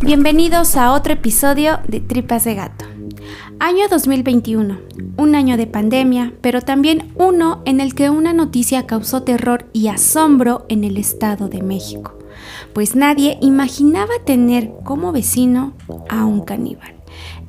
Bienvenidos a otro episodio de Tripas de Gato. Año 2021, un año de pandemia, pero también uno en el que una noticia causó terror y asombro en el Estado de México, pues nadie imaginaba tener como vecino a un caníbal.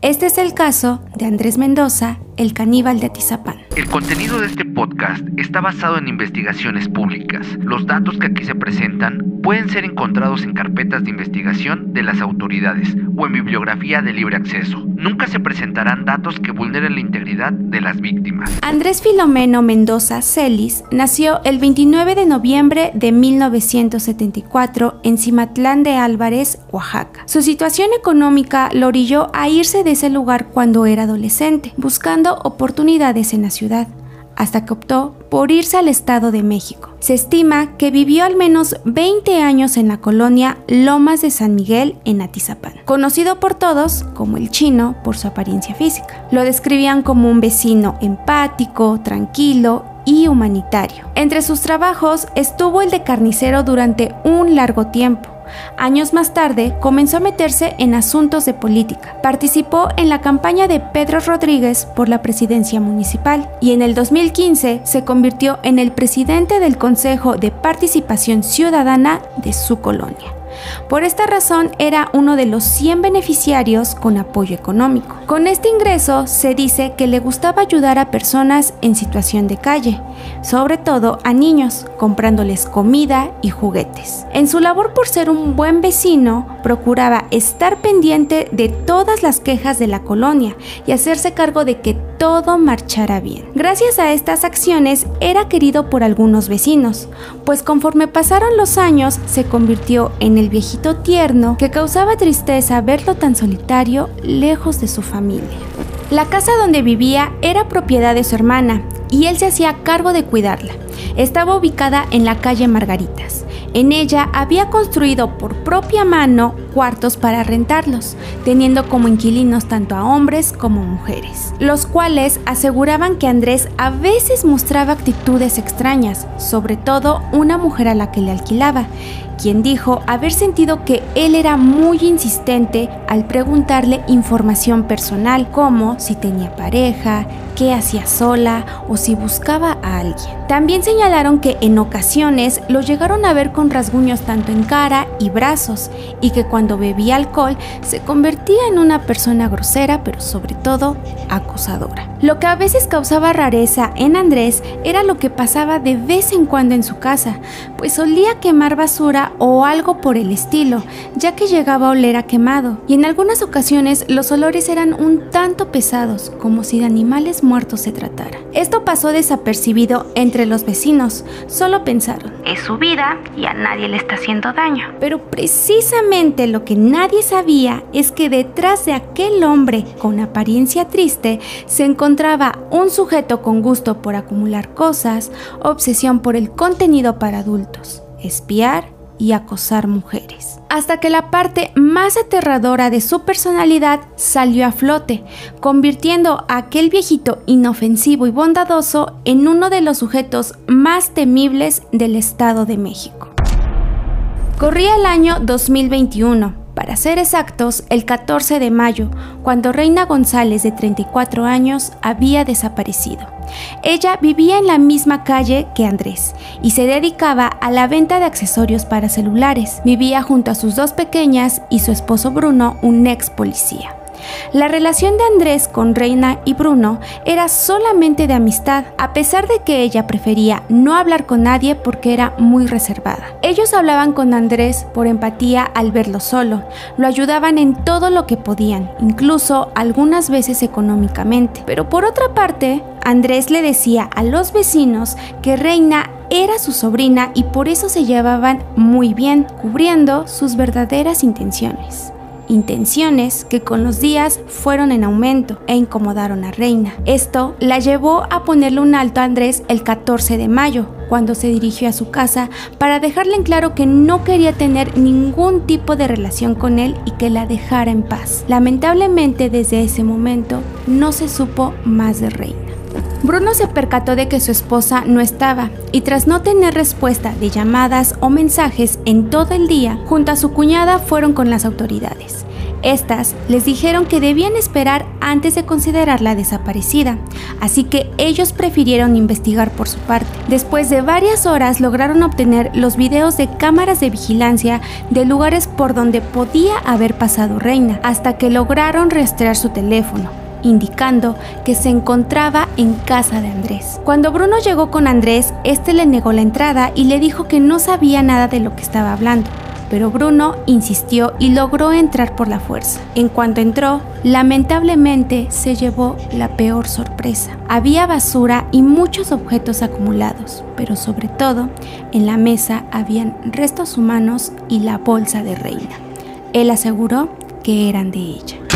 Este es el caso de Andrés Mendoza, el caníbal de Atizapán. El contenido de este podcast está basado en investigaciones públicas. Los datos que aquí se presentan pueden ser encontrados en carpetas de investigación de las autoridades o en bibliografía de libre acceso. Nunca se presentarán datos que vulneren la integridad de las víctimas. Andrés Filomeno Mendoza Celis nació el 29 de noviembre de 1974 en Cimatlán de Álvarez, Oaxaca. Su situación económica lo orilló a irse de ese lugar cuando era adolescente, buscando oportunidades en la ciudad, hasta que optó por irse al Estado de México. Se estima que vivió al menos 20 años en la colonia Lomas de San Miguel en Atizapán, conocido por todos como el chino por su apariencia física. Lo describían como un vecino empático, tranquilo y humanitario. Entre sus trabajos estuvo el de carnicero durante un largo tiempo Años más tarde comenzó a meterse en asuntos de política. Participó en la campaña de Pedro Rodríguez por la presidencia municipal y en el 2015 se convirtió en el presidente del Consejo de Participación Ciudadana de su colonia. Por esta razón era uno de los 100 beneficiarios con apoyo económico. Con este ingreso se dice que le gustaba ayudar a personas en situación de calle, sobre todo a niños, comprándoles comida y juguetes. En su labor por ser un buen vecino, procuraba estar pendiente de todas las quejas de la colonia y hacerse cargo de que todo marchara bien. Gracias a estas acciones era querido por algunos vecinos, pues conforme pasaron los años se convirtió en el viejito tierno que causaba tristeza verlo tan solitario lejos de su familia. La casa donde vivía era propiedad de su hermana y él se hacía cargo de cuidarla. Estaba ubicada en la calle Margaritas. En ella había construido por propia mano cuartos para rentarlos, teniendo como inquilinos tanto a hombres como mujeres, los cuales aseguraban que Andrés a veces mostraba actitudes extrañas, sobre todo una mujer a la que le alquilaba, quien dijo haber sentido que él era muy insistente al preguntarle información personal como si tenía pareja, qué hacía sola o si buscaba a alguien. También señalaron que en ocasiones lo llegaron a ver con rasguños tanto en cara y brazos y que cuando bebía alcohol se convertía en una persona grosera pero sobre todo acosadora. Lo que a veces causaba rareza en Andrés era lo que pasaba de vez en cuando en su casa, pues solía quemar basura o algo por el estilo, ya que llegaba a oler a quemado, y en algunas ocasiones los olores eran un tanto pesados, como si de animales muertos se tratara. Esto pasó desapercibido entre los vecinos, solo pensaron, es su vida y a nadie le está haciendo daño. Pero precisamente lo que nadie sabía es que detrás de aquel hombre con apariencia triste se encontraba un sujeto con gusto por acumular cosas, obsesión por el contenido para adultos, espiar y acosar mujeres. Hasta que la parte más aterradora de su personalidad salió a flote, convirtiendo a aquel viejito inofensivo y bondadoso en uno de los sujetos más temibles del Estado de México. Corría el año 2021, para ser exactos, el 14 de mayo, cuando Reina González, de 34 años, había desaparecido. Ella vivía en la misma calle que Andrés y se dedicaba a la venta de accesorios para celulares. Vivía junto a sus dos pequeñas y su esposo Bruno, un ex policía. La relación de Andrés con Reina y Bruno era solamente de amistad, a pesar de que ella prefería no hablar con nadie porque era muy reservada. Ellos hablaban con Andrés por empatía al verlo solo, lo ayudaban en todo lo que podían, incluso algunas veces económicamente. Pero por otra parte, Andrés le decía a los vecinos que Reina era su sobrina y por eso se llevaban muy bien, cubriendo sus verdaderas intenciones intenciones que con los días fueron en aumento e incomodaron a Reina. Esto la llevó a ponerle un alto a Andrés el 14 de mayo, cuando se dirigió a su casa para dejarle en claro que no quería tener ningún tipo de relación con él y que la dejara en paz. Lamentablemente desde ese momento no se supo más de Reina. Bruno se percató de que su esposa no estaba y tras no tener respuesta de llamadas o mensajes en todo el día, junto a su cuñada fueron con las autoridades. Estas les dijeron que debían esperar antes de considerarla desaparecida, así que ellos prefirieron investigar por su parte. Después de varias horas lograron obtener los videos de cámaras de vigilancia de lugares por donde podía haber pasado Reina, hasta que lograron rastrear su teléfono indicando que se encontraba en casa de Andrés. Cuando Bruno llegó con Andrés, este le negó la entrada y le dijo que no sabía nada de lo que estaba hablando pero Bruno insistió y logró entrar por la fuerza. En cuanto entró, lamentablemente se llevó la peor sorpresa. Había basura y muchos objetos acumulados, pero sobre todo en la mesa habían restos humanos y la bolsa de Reina. Él aseguró que eran de ella.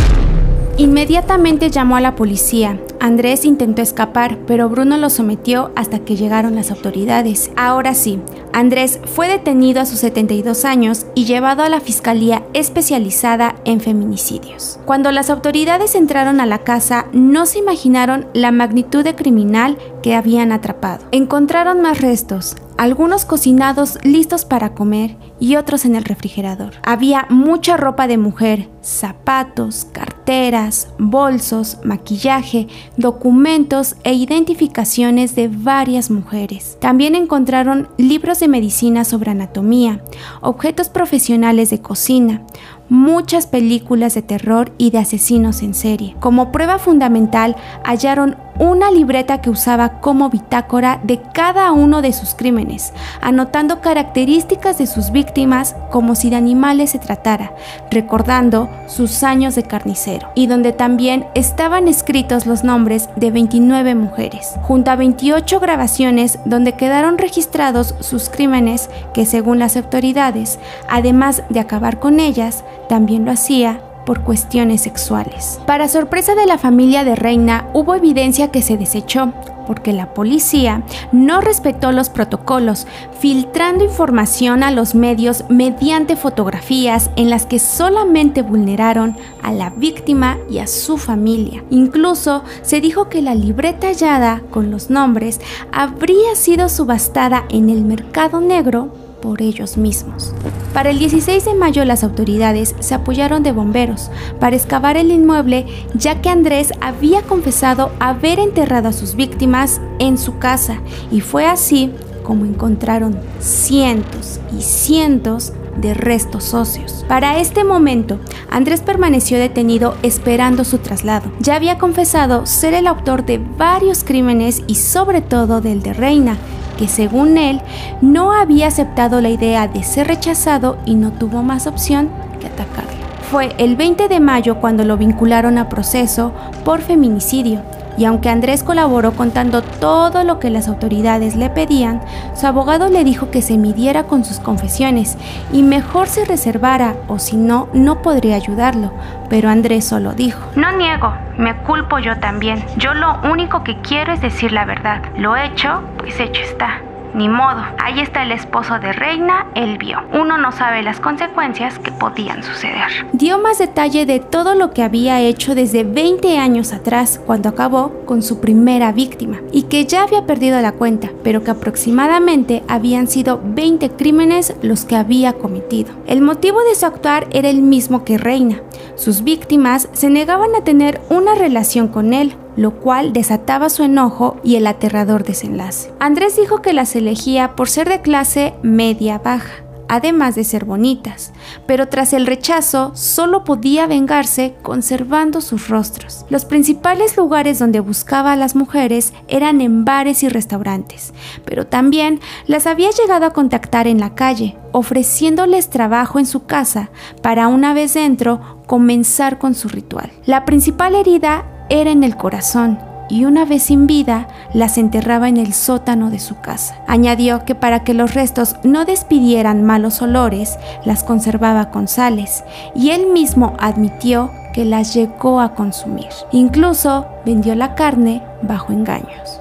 Inmediatamente llamó a la policía. Andrés intentó escapar, pero Bruno lo sometió hasta que llegaron las autoridades. Ahora sí, Andrés fue detenido a sus 72 años y llevado a la Fiscalía especializada en feminicidios. Cuando las autoridades entraron a la casa, no se imaginaron la magnitud de criminal que habían atrapado. Encontraron más restos, algunos cocinados listos para comer y otros en el refrigerador. Había mucha ropa de mujer, zapatos, carteras, bolsos, maquillaje, documentos e identificaciones de varias mujeres. También encontraron libros de medicina sobre anatomía, objetos profesionales de cocina, muchas películas de terror y de asesinos en serie. Como prueba fundamental hallaron una libreta que usaba como bitácora de cada uno de sus crímenes, anotando características de sus víctimas como si de animales se tratara, recordando sus años de carnicero, y donde también estaban escritos los nombres de 29 mujeres, junto a 28 grabaciones donde quedaron registrados sus crímenes que según las autoridades, además de acabar con ellas, también lo hacía por cuestiones sexuales. Para sorpresa de la familia de Reina, hubo evidencia que se desechó, porque la policía no respetó los protocolos, filtrando información a los medios mediante fotografías en las que solamente vulneraron a la víctima y a su familia. Incluso se dijo que la libreta hallada con los nombres habría sido subastada en el mercado negro por ellos mismos. Para el 16 de mayo las autoridades se apoyaron de bomberos para excavar el inmueble ya que Andrés había confesado haber enterrado a sus víctimas en su casa y fue así como encontraron cientos y cientos de restos óseos. Para este momento, Andrés permaneció detenido esperando su traslado. Ya había confesado ser el autor de varios crímenes y sobre todo del de Reina, que según él no había aceptado la idea de ser rechazado y no tuvo más opción que atacarlo. Fue el 20 de mayo cuando lo vincularon a proceso por feminicidio y aunque Andrés colaboró contando todo lo que las autoridades le pedían, su abogado le dijo que se midiera con sus confesiones y mejor se reservara o si no, no podría ayudarlo. Pero Andrés solo dijo, no niego, me culpo yo también. Yo lo único que quiero es decir la verdad. Lo hecho, pues hecho está. Ni modo, ahí está el esposo de Reina, él vio. Uno no sabe las consecuencias que podían suceder. Dio más detalle de todo lo que había hecho desde 20 años atrás, cuando acabó con su primera víctima, y que ya había perdido la cuenta, pero que aproximadamente habían sido 20 crímenes los que había cometido. El motivo de su actuar era el mismo que Reina. Sus víctimas se negaban a tener una relación con él, lo cual desataba su enojo y el aterrador desenlace. Andrés dijo que las elegía por ser de clase media-baja, además de ser bonitas, pero tras el rechazo solo podía vengarse conservando sus rostros. Los principales lugares donde buscaba a las mujeres eran en bares y restaurantes, pero también las había llegado a contactar en la calle, ofreciéndoles trabajo en su casa para una vez dentro comenzar con su ritual. La principal herida era en el corazón y una vez sin vida las enterraba en el sótano de su casa. Añadió que para que los restos no despidieran malos olores, las conservaba con sales y él mismo admitió que las llegó a consumir. Incluso vendió la carne bajo engaños.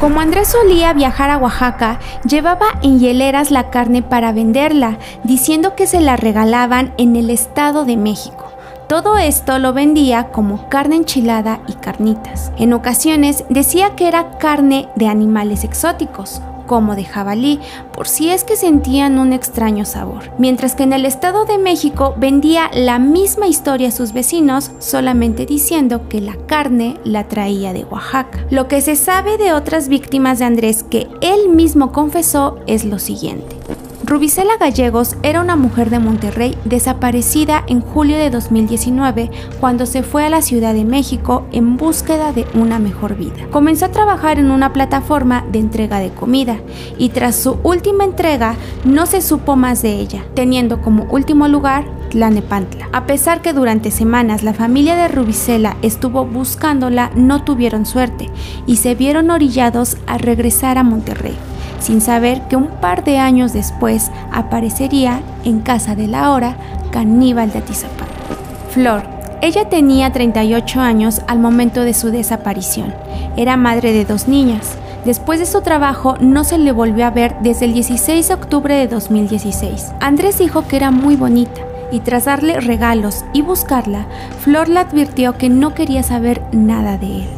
Como Andrés solía viajar a Oaxaca, llevaba en hieleras la carne para venderla, diciendo que se la regalaban en el Estado de México Todo esto lo vendía como carne enchilada y carnitas. En ocasiones decía que era carne de animales exóticos, como de jabalí, por si es que sentían un extraño sabor. Mientras que en el Estado de México vendía la misma historia a sus vecinos, solamente diciendo que la carne la traía de Oaxaca. Lo que se sabe de otras víctimas de Andrés que él mismo confesó es lo siguiente. Rubicela Gallegos era una mujer de Monterrey desaparecida en julio de 2019 cuando se fue a la Ciudad de México en búsqueda de una mejor vida. Comenzó a trabajar en una plataforma de entrega de comida y tras su última entrega no se supo más de ella, teniendo como último lugar Tlanepantla. A pesar que durante semanas la familia de Rubicela estuvo buscándola, no tuvieron suerte y se vieron orillados a regresar a Monterrey sin saber que un par de años después aparecería en casa de la hora caníbal de Atizapán. Flor. Ella tenía 38 años al momento de su desaparición. Era madre de dos niñas. Después de su trabajo no se le volvió a ver desde el 16 de octubre de 2016. Andrés dijo que era muy bonita y tras darle regalos y buscarla, Flor le advirtió que no quería saber nada de él.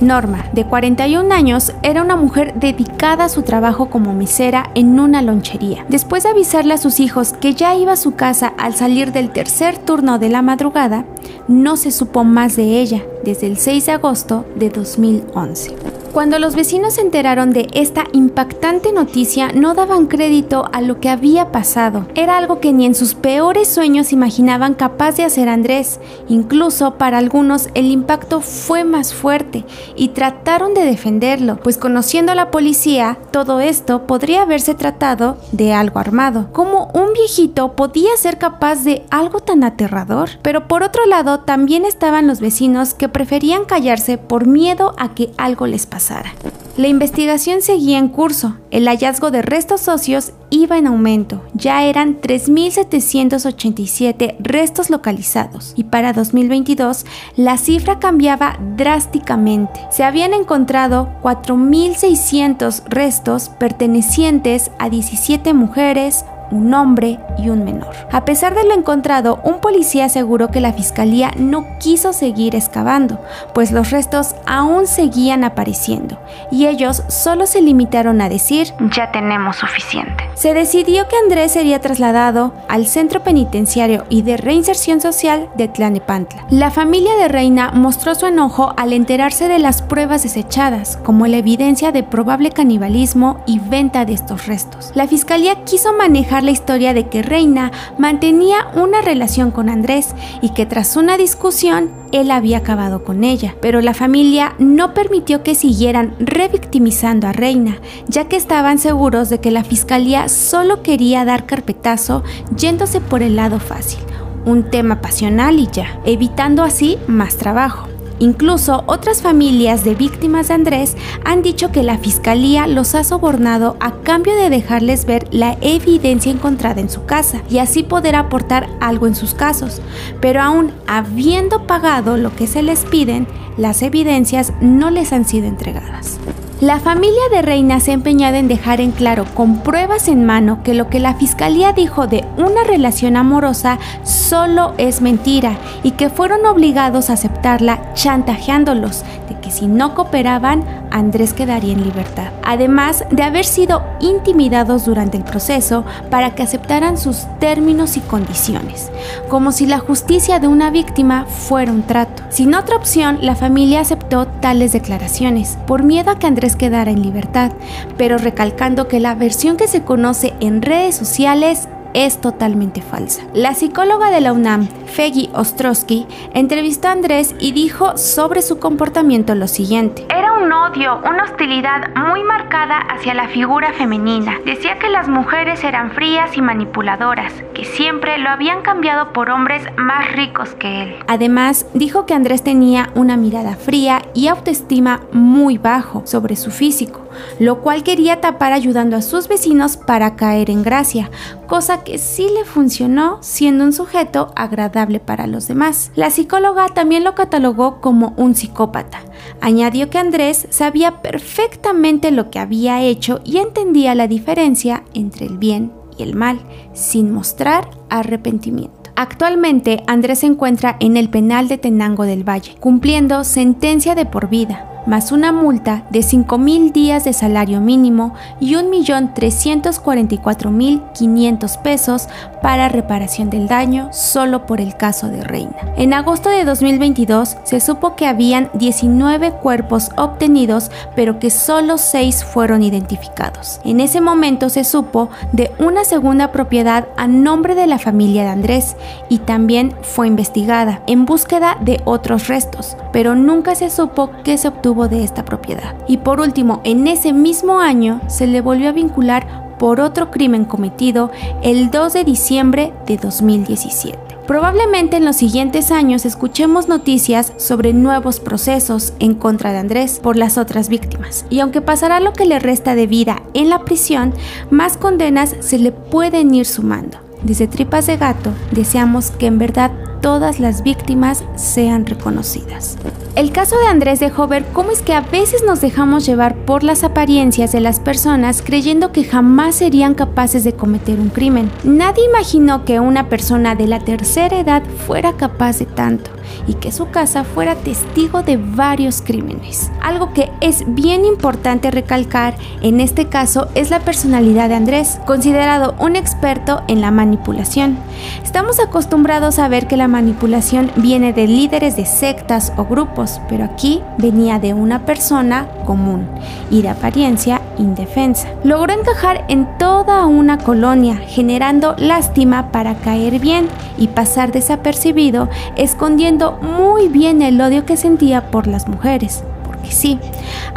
Norma, de 41 años, era una mujer dedicada a su trabajo como mesera en una lonchería. Después de avisarle a sus hijos que ya iba a su casa al salir del tercer turno de la madrugada, no se supo más de ella desde el 6 de agosto de 2011. Cuando los vecinos se enteraron de esta impactante noticia, no daban crédito a lo que había pasado. Era algo que ni en sus peores sueños imaginaban capaz de hacer Andrés. Incluso para algunos el impacto fue más fuerte y trataron de defenderlo, pues conociendo a la policía, todo esto podría haberse tratado de algo armado. ¿Cómo un viejito podía ser capaz de algo tan aterrador? Pero por otro lado, también estaban los vecinos que preferían callarse por miedo a que algo les pasara. La investigación seguía en curso. El hallazgo de restos óseos iba en aumento. Ya eran 3.787 restos localizados y para 2022 la cifra cambiaba drásticamente. Se habían encontrado 4.600 restos pertenecientes a 17 mujeres, un hombre y un menor. A pesar de lo encontrado, un policía aseguró que la fiscalía no quiso seguir excavando, pues los restos aún seguían apareciendo, y ellos solo se limitaron a decir, ya tenemos suficiente. Se decidió que Andrés sería trasladado al centro penitenciario y de reinserción social de Tlanepantla. La familia de Reina mostró su enojo al enterarse de las pruebas desechadas, como la evidencia de probable canibalismo y venta de estos restos. La fiscalía quiso manejar la historia de que Reina mantenía una relación con Andrés y que tras una discusión él había acabado con ella, pero la familia no permitió que siguieran revictimizando a Reina, ya que estaban seguros de que la fiscalía solo quería dar carpetazo yéndose por el lado fácil, un tema pasional y ya, evitando así más trabajo. Incluso otras familias de víctimas de Andrés han dicho que la fiscalía los ha sobornado a cambio de dejarles ver la evidencia encontrada en su casa y así poder aportar algo en sus casos. Pero aún habiendo pagado lo que se les piden, las evidencias no les han sido entregadas. La familia de Reina se ha empeñado en dejar en claro con pruebas en mano que lo que la fiscalía dijo de una relación amorosa solo es mentira y que fueron obligados a aceptarla chantajeándolos de que si no cooperaban Andrés quedaría en libertad, además de haber sido intimidados durante el proceso para que aceptaran sus términos y condiciones, como si la justicia de una víctima fuera un trato. Sin otra opción, la familia aceptó tales declaraciones, por miedo a que Andrés quedara en libertad, pero recalcando que la versión que se conoce en redes sociales es totalmente falsa. La psicóloga de la UNAM, Feggy Ostrowski, entrevistó a Andrés y dijo sobre su comportamiento lo siguiente. Era un odio, una hostilidad muy marcada hacia la figura femenina. Decía que las mujeres eran frías y manipuladoras, que siempre lo habían cambiado por hombres más ricos que él. Además, dijo que Andrés tenía una mirada fría y autoestima muy bajo sobre su físico, lo cual quería tapar ayudando a sus vecinos para caer en gracia, cosa que sí le funcionó siendo un sujeto agradable para los demás. La psicóloga también lo catalogó como un psicópata. Añadió que Andrés sabía perfectamente lo que había hecho y entendía la diferencia entre el bien y el mal, sin mostrar arrepentimiento. Actualmente Andrés se encuentra en el penal de Tenango del Valle, cumpliendo sentencia de por vida más una multa de 5.000 días de salario mínimo y 1.344.500 pesos para reparación del daño solo por el caso de Reina. En agosto de 2022 se supo que habían 19 cuerpos obtenidos, pero que solo 6 fueron identificados. En ese momento se supo de una segunda propiedad a nombre de la familia de Andrés y también fue investigada en búsqueda de otros restos, pero nunca se supo qué se obtuvo de esta propiedad. Y por último, en ese mismo año se le volvió a vincular por otro crimen cometido el 2 de diciembre de 2017. Probablemente en los siguientes años escuchemos noticias sobre nuevos procesos en contra de Andrés por las otras víctimas. Y aunque pasará lo que le resta de vida en la prisión, más condenas se le pueden ir sumando. Desde Tripas de Gato deseamos que en verdad todas las víctimas sean reconocidas. El caso de Andrés dejó ver cómo es que a veces nos dejamos llevar por las apariencias de las personas creyendo que jamás serían capaces de cometer un crimen. Nadie imaginó que una persona de la tercera edad fuera capaz de tanto y que su casa fuera testigo de varios crímenes. Algo que es bien importante recalcar en este caso es la personalidad de Andrés, considerado un experto en la manipulación. Estamos acostumbrados a ver que la manipulación viene de líderes de sectas o grupos, pero aquí venía de una persona común y de apariencia indefensa. Logró encajar en toda una colonia, generando lástima para caer bien y pasar desapercibido, escondiendo muy bien el odio que sentía por las mujeres. Porque sí,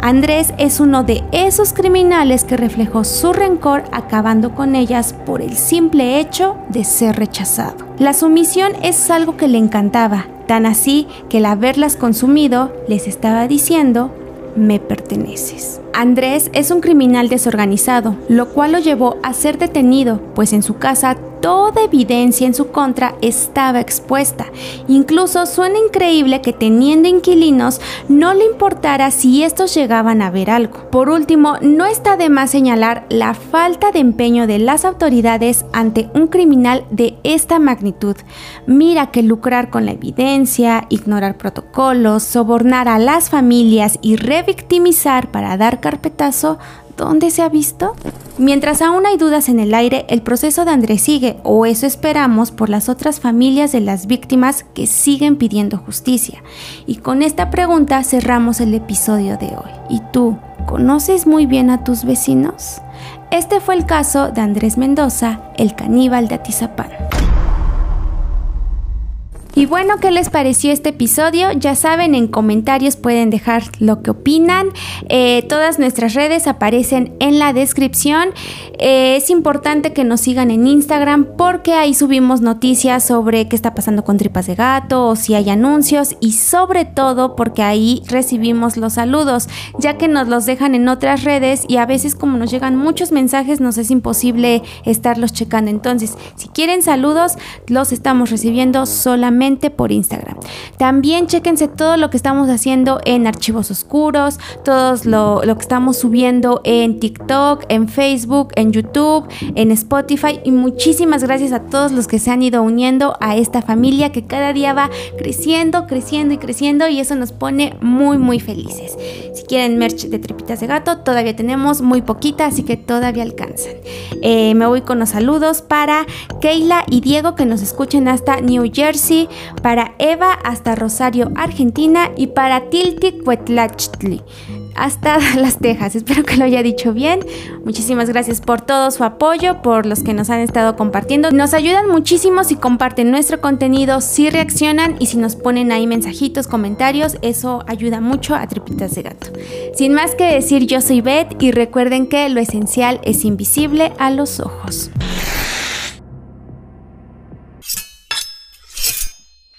Andrés es uno de esos criminales que reflejó su rencor acabando con ellas por el simple hecho de ser rechazado. La sumisión es algo que le encantaba, tan así que el haberlas consumido les estaba diciendo me perteneces. Andrés es un criminal desorganizado, lo cual lo llevó a ser detenido, pues en su casa toda evidencia en su contra estaba expuesta. Incluso suena increíble que teniendo inquilinos no le importara si estos llegaban a ver algo. Por último, no está de más señalar la falta de empeño de las autoridades ante un criminal de esta magnitud. Mira que lucrar con la evidencia, ignorar protocolos, sobornar a las familias y revictimizar para dar carpetazo ¿Dónde se ha visto? Mientras aún hay dudas en el aire, el proceso de Andrés sigue, o eso esperamos por las otras familias de las víctimas que siguen pidiendo justicia. Y con esta pregunta cerramos el episodio de hoy. ¿Y tú, conoces muy bien a tus vecinos? Este fue el caso de Andrés Mendoza, el caníbal de Atizapán. Y bueno, ¿qué les pareció este episodio? Ya saben, en comentarios pueden dejar lo que opinan. Eh, todas nuestras redes aparecen en la descripción. Eh, es importante que nos sigan en Instagram porque ahí subimos noticias sobre qué está pasando con tripas de gato o si hay anuncios y sobre todo porque ahí recibimos los saludos, ya que nos los dejan en otras redes y a veces como nos llegan muchos mensajes nos es imposible estarlos checando. Entonces, si quieren saludos, los estamos recibiendo solamente por Instagram. También chequense todo lo que estamos haciendo en archivos oscuros, todo lo, lo que estamos subiendo en TikTok, en Facebook, en YouTube, en Spotify y muchísimas gracias a todos los que se han ido uniendo a esta familia que cada día va creciendo, creciendo y creciendo y eso nos pone muy muy felices. Si quieren merch de trepitas de gato, todavía tenemos muy poquita, así que todavía alcanzan. Eh, me voy con los saludos para Keila y Diego que nos escuchen hasta New Jersey, para Eva hasta Rosario, Argentina y para Tilti Cuetlachtli hasta Las Tejas. Espero que lo haya dicho bien. Muchísimas gracias por todo su apoyo, por los que nos han estado compartiendo. Nos ayudan muchísimo si comparten nuestro contenido, si reaccionan y si nos ponen ahí mensajitos, comentarios. Eso ayuda mucho a Tripitas de Gato. Sin más que decir, yo soy Beth y recuerden que lo esencial es invisible a los ojos.